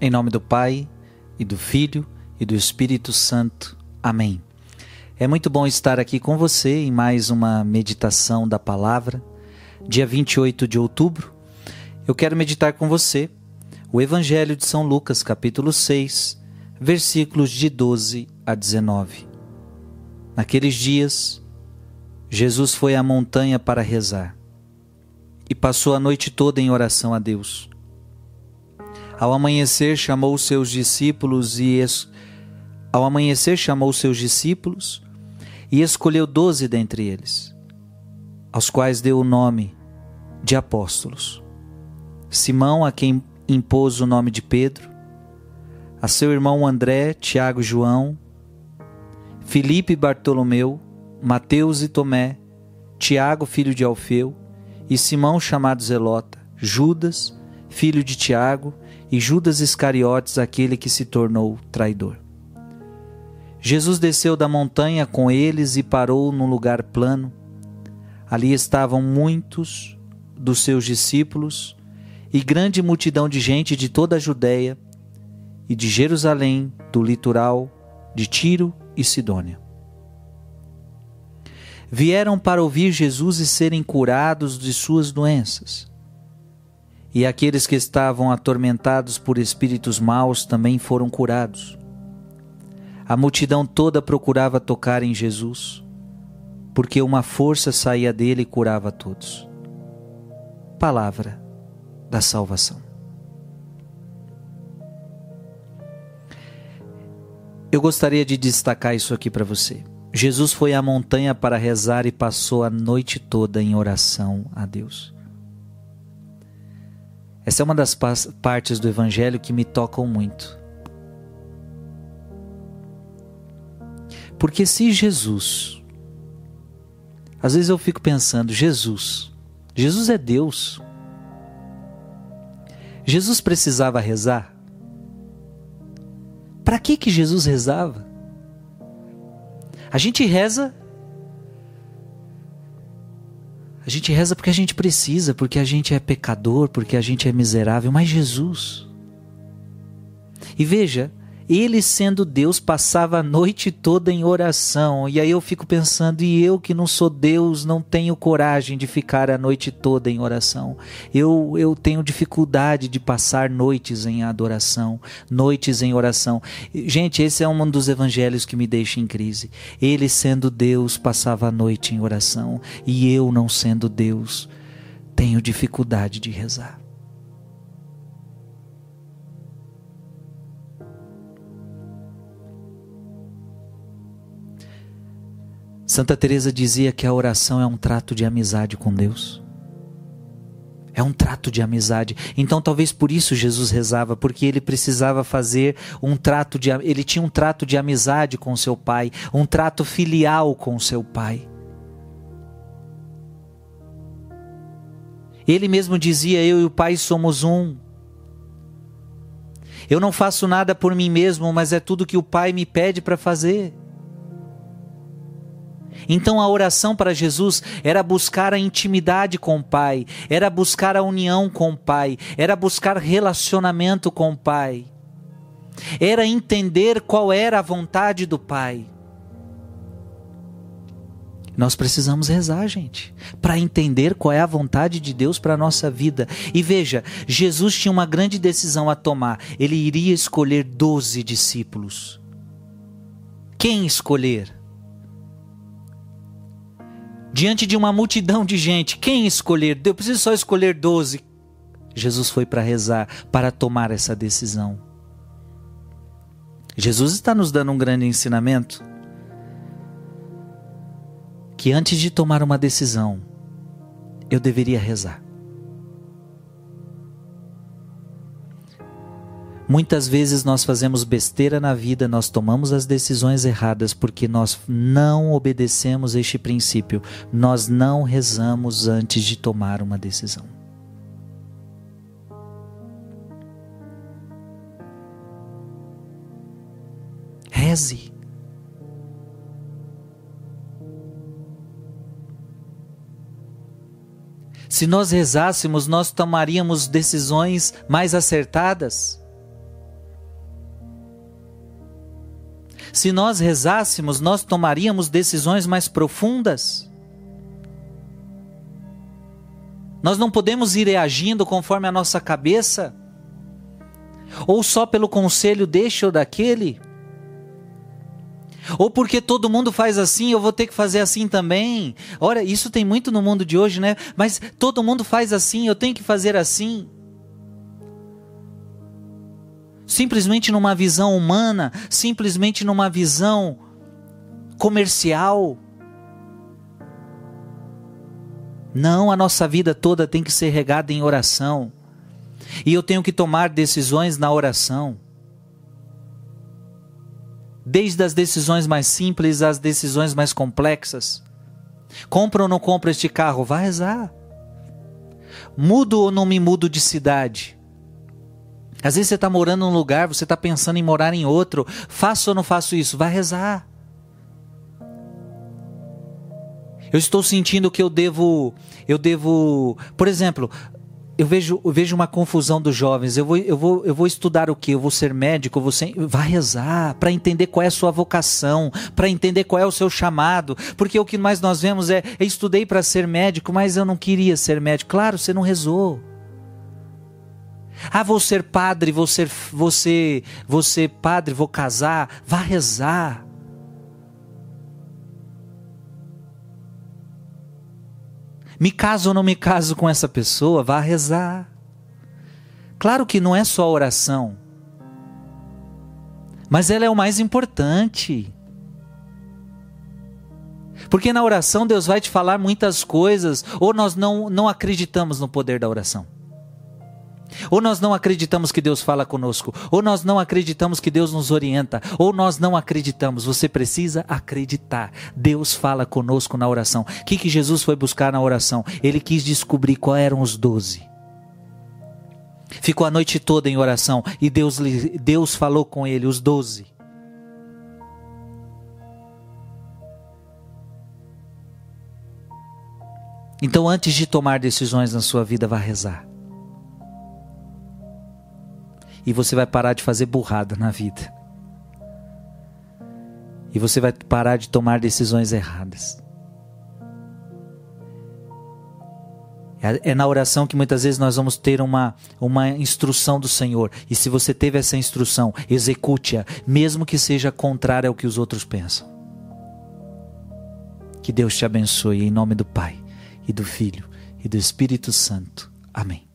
Em nome do Pai, e do Filho, e do Espírito Santo. Amém. É muito bom estar aqui com você em mais uma meditação da palavra. Dia 28 de outubro, eu quero meditar com você o Evangelho de São Lucas, capítulo 6, versículos de 12 a 19. Naqueles dias, Jesus foi à montanha para rezar e passou a noite toda em oração a Deus. Ao amanhecer, chamou seus discípulos e es... ao amanhecer chamou seus discípulos e escolheu doze dentre eles, aos quais deu o nome de apóstolos. Simão, a quem impôs o nome de Pedro, a seu irmão André, Tiago e João, Filipe e Bartolomeu, Mateus e Tomé, Tiago, filho de Alfeu, e Simão chamado Zelota, Judas, filho de Tiago, e Judas Iscariotes, aquele que se tornou traidor. Jesus desceu da montanha com eles e parou num lugar plano. Ali estavam muitos dos seus discípulos e grande multidão de gente de toda a Judéia e de Jerusalém, do litoral, de Tiro e Sidônia. Vieram para ouvir Jesus e serem curados de suas doenças. E aqueles que estavam atormentados por espíritos maus também foram curados. A multidão toda procurava tocar em Jesus, porque uma força saía dele e curava todos. Palavra da salvação. Eu gostaria de destacar isso aqui para você. Jesus foi à montanha para rezar e passou a noite toda em oração a Deus. Essa é uma das partes do Evangelho que me tocam muito. Porque se Jesus, às vezes eu fico pensando, Jesus, Jesus é Deus. Jesus precisava rezar? Para que que Jesus rezava? A gente reza A gente reza porque a gente precisa, porque a gente é pecador, porque a gente é miserável, mas Jesus. E veja, ele sendo Deus passava a noite toda em oração. E aí eu fico pensando, e eu que não sou Deus, não tenho coragem de ficar a noite toda em oração. Eu eu tenho dificuldade de passar noites em adoração, noites em oração. Gente, esse é um dos evangelhos que me deixa em crise. Ele sendo Deus passava a noite em oração, e eu não sendo Deus, tenho dificuldade de rezar. Santa Teresa dizia que a oração é um trato de amizade com Deus. É um trato de amizade. Então talvez por isso Jesus rezava, porque ele precisava fazer um trato de ele tinha um trato de amizade com seu pai, um trato filial com seu pai. Ele mesmo dizia: Eu e o Pai somos um. Eu não faço nada por mim mesmo, mas é tudo que o Pai me pede para fazer. Então a oração para Jesus era buscar a intimidade com o Pai, era buscar a união com o Pai, era buscar relacionamento com o Pai, era entender qual era a vontade do Pai. Nós precisamos rezar, gente, para entender qual é a vontade de Deus para a nossa vida. E veja, Jesus tinha uma grande decisão a tomar. Ele iria escolher doze discípulos. Quem escolher? Diante de uma multidão de gente, quem escolher? Eu preciso só escolher doze. Jesus foi para rezar, para tomar essa decisão. Jesus está nos dando um grande ensinamento. Que antes de tomar uma decisão, eu deveria rezar. Muitas vezes nós fazemos besteira na vida, nós tomamos as decisões erradas porque nós não obedecemos este princípio. Nós não rezamos antes de tomar uma decisão. Reze. Se nós rezássemos, nós tomaríamos decisões mais acertadas. Se nós rezássemos, nós tomaríamos decisões mais profundas. Nós não podemos ir reagindo conforme a nossa cabeça, ou só pelo conselho deste ou daquele, ou porque todo mundo faz assim, eu vou ter que fazer assim também. Ora, isso tem muito no mundo de hoje, né? Mas todo mundo faz assim, eu tenho que fazer assim simplesmente numa visão humana, simplesmente numa visão comercial. Não, a nossa vida toda tem que ser regada em oração. E eu tenho que tomar decisões na oração. Desde as decisões mais simples às decisões mais complexas. Compra ou não compra este carro? Vai rezar. Mudo ou não me mudo de cidade? Às vezes você está morando num lugar, você está pensando em morar em outro. Faço ou não faço isso? Vai rezar. Eu estou sentindo que eu devo, eu devo, por exemplo, eu vejo, eu vejo uma confusão dos jovens. Eu vou, eu vou, eu vou estudar o que? Eu vou ser médico? Vai rezar para entender qual é a sua vocação, para entender qual é o seu chamado. Porque o que mais nós vemos é, eu estudei para ser médico, mas eu não queria ser médico. Claro, você não rezou. Ah, vou ser padre, vou ser, vou ser padre, vou casar. Vá rezar. Me caso ou não me caso com essa pessoa? Vá rezar. Claro que não é só oração, mas ela é o mais importante. Porque na oração Deus vai te falar muitas coisas, ou nós não, não acreditamos no poder da oração. Ou nós não acreditamos que Deus fala conosco, ou nós não acreditamos que Deus nos orienta, ou nós não acreditamos. Você precisa acreditar. Deus fala conosco na oração. O que, que Jesus foi buscar na oração? Ele quis descobrir quais eram os doze. Ficou a noite toda em oração e Deus, Deus falou com ele, os doze. Então, antes de tomar decisões na sua vida, vá rezar e você vai parar de fazer burrada na vida. E você vai parar de tomar decisões erradas. É, é na oração que muitas vezes nós vamos ter uma, uma instrução do Senhor. E se você teve essa instrução, execute-a, mesmo que seja contrária ao que os outros pensam. Que Deus te abençoe em nome do Pai, e do Filho, e do Espírito Santo. Amém.